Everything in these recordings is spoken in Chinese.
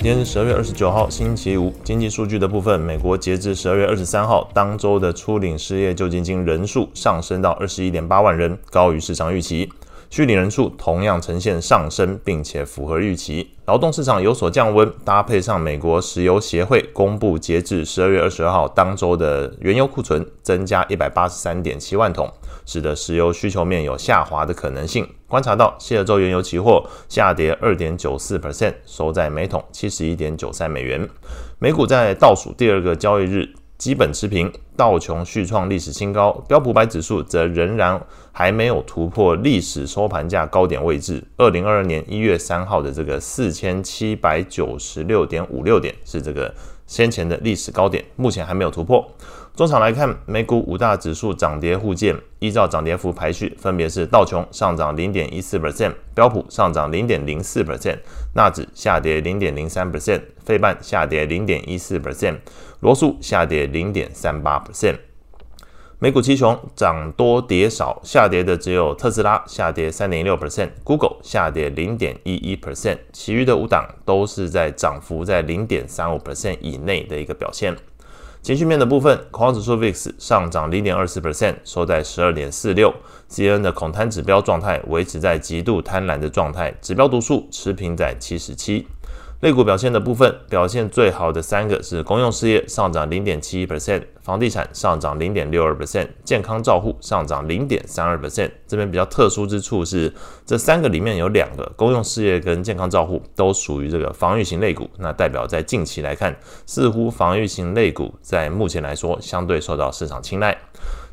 今天是十二月二十九号，星期五。经济数据的部分，美国截至十二月二十三号当周的初领失业救济金人数上升到二十一点八万人，高于市场预期。虚拟人数同样呈现上升，并且符合预期。劳动市场有所降温，搭配上美国石油协会公布截至十二月二十二号当周的原油库存增加一百八十三点七万桶，使得石油需求面有下滑的可能性。观察到，西德州原油期货下跌二点九四 percent，收在每桶七十一点九三美元。美股在倒数第二个交易日。基本持平，道琼续创历史新高，标普百指数则仍然还没有突破历史收盘价高点位置。二零二二年一月三号的这个四千七百九十六点五六点是这个先前的历史高点，目前还没有突破。中场来看，美股五大指数涨跌互见，依照涨跌幅排序，分别是道琼上涨零点一四 percent，标普上涨零点零四 percent，纳指下跌零点零三 percent，费半下跌零点一四 percent，罗素下跌零点三八 percent。美股七雄涨多跌少，下跌的只有特斯拉下跌三点六 percent，Google 下跌零点一一 percent，其余的五档都是在涨幅在零点三五 percent 以内的一个表现。情绪面的部分，恐慌指数 VIX 上涨零点二四 percent，收在十二点四六。CNN 的恐贪指标状态维持在极度贪婪的状态，指标读数持平在七十七。类股表现的部分，表现最好的三个是公用事业上涨零点七一 percent，房地产上涨零点六二 percent，健康照护上涨零点三二 percent。这边比较特殊之处是，这三个里面有两个公用事业跟健康照护都属于这个防御型类股，那代表在近期来看，似乎防御型类股在目前来说相对受到市场青睐。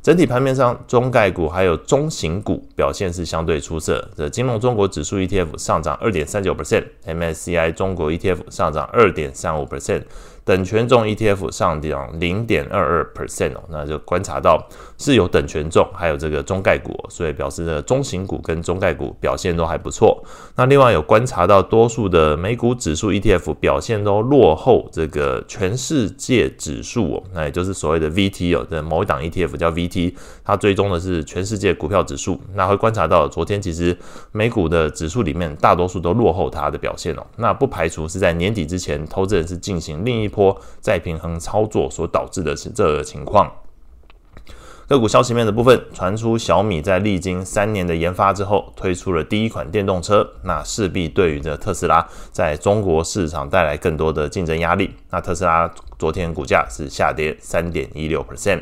整体盘面上，中概股还有中型股表现是相对出色。的金融中国指数 ETF 上涨二点三九 percent，MSCI 中国 ETF 上涨二点三五 percent。等权重 ETF 上涨零点二二 percent 哦，那就观察到是有等权重，还有这个中概股，所以表示的中型股跟中概股表现都还不错。那另外有观察到多数的美股指数 ETF 表现都落后这个全世界指数哦，那也就是所谓的 VT 哦，的某一档 ETF 叫 VT，它追踪的是全世界股票指数。那会观察到昨天其实美股的指数里面大多数都落后它的表现哦，那不排除是在年底之前，投资人是进行另一。波再平衡操作所导致的是这个情况。个股消息面的部分传出，小米在历经三年的研发之后，推出了第一款电动车，那势必对于这特斯拉在中国市场带来更多的竞争压力。那特斯拉昨天股价是下跌三点一六 percent。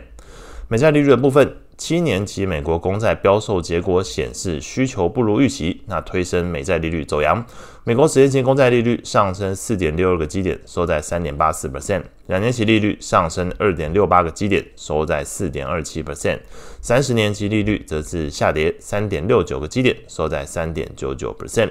美债利率的部分。七年期美国公债标售结果显示需求不如预期，那推升美债利率走扬。美国十年期公债利率上升四点六二个基点，收在三点八四 percent；两年期利率上升二点六八个基点，收在四点二七 percent；三十年期利率则是下跌三点六九个基点，收在三点九九 percent。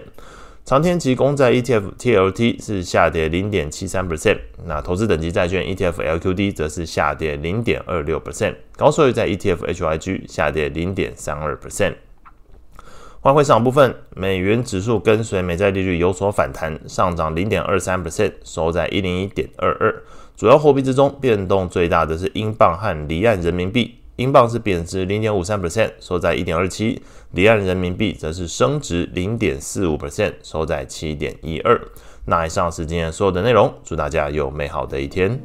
长天期公债 ETF TLT 是下跌零点七三 percent，那投资等级债券 ETF LQD 则是下跌零点二六 percent，高收益债 ETF HYG 下跌零点三二 percent。外汇市场部分，美元指数跟随美债利率有所反弹，上涨零点二三 percent，收在一零一点二二。主要货币之中，变动最大的是英镑和离岸人民币。英镑是贬值零点五三 percent，收在一点二七；离岸人民币则是升值零点四五 percent，收在七点一二。那以上是今天所有的内容，祝大家有美好的一天。